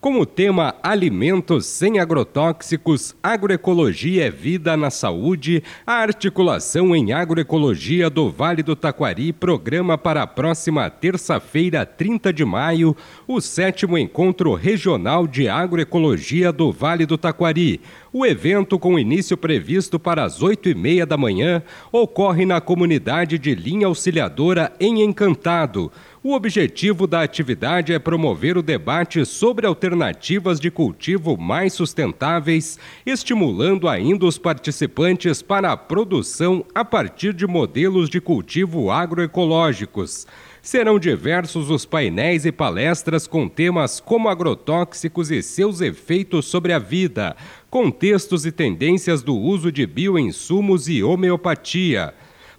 com o tema Alimentos sem agrotóxicos, agroecologia é vida na saúde, a articulação em agroecologia do Vale do Taquari programa para a próxima terça-feira, 30 de maio, o sétimo encontro regional de agroecologia do Vale do Taquari. O evento, com início previsto para as oito e meia da manhã, ocorre na comunidade de Linha Auxiliadora em Encantado. O objetivo da atividade é promover o debate sobre alternativas de cultivo mais sustentáveis, estimulando ainda os participantes para a produção a partir de modelos de cultivo agroecológicos. Serão diversos os painéis e palestras com temas como agrotóxicos e seus efeitos sobre a vida, contextos e tendências do uso de bioinsumos e homeopatia.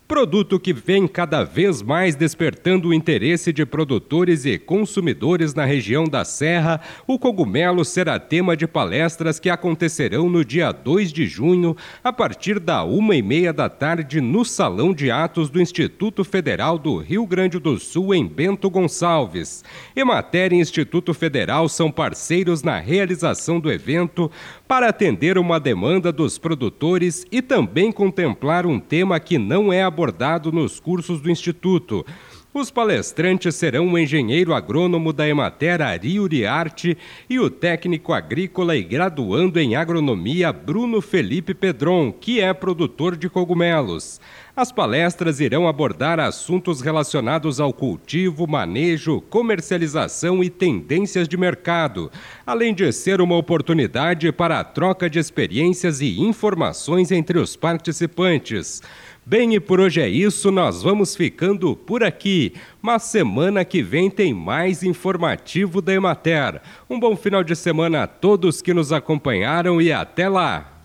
Produto que vem cada vez mais despertando o interesse de produtores e consumidores na região da Serra, o cogumelo será tema de palestras que acontecerão no dia 2 de junho, a partir da uma e meia da tarde, no Salão de Atos do Instituto Federal do Rio Grande do Sul, em Bento Gonçalves. Emater e Instituto Federal são parceiros na realização do evento para atender uma demanda dos produtores e também contemplar um tema que não é abordado abordado nos cursos do Instituto. Os palestrantes serão o engenheiro agrônomo da Emater Ari Uriarte e o técnico agrícola e graduando em agronomia Bruno Felipe Pedron, que é produtor de cogumelos. As palestras irão abordar assuntos relacionados ao cultivo, manejo, comercialização e tendências de mercado, além de ser uma oportunidade para a troca de experiências e informações entre os participantes. Bem, e por hoje é isso, nós vamos ficando por aqui. Mas semana que vem tem mais informativo da Emater. Um bom final de semana a todos que nos acompanharam e até lá!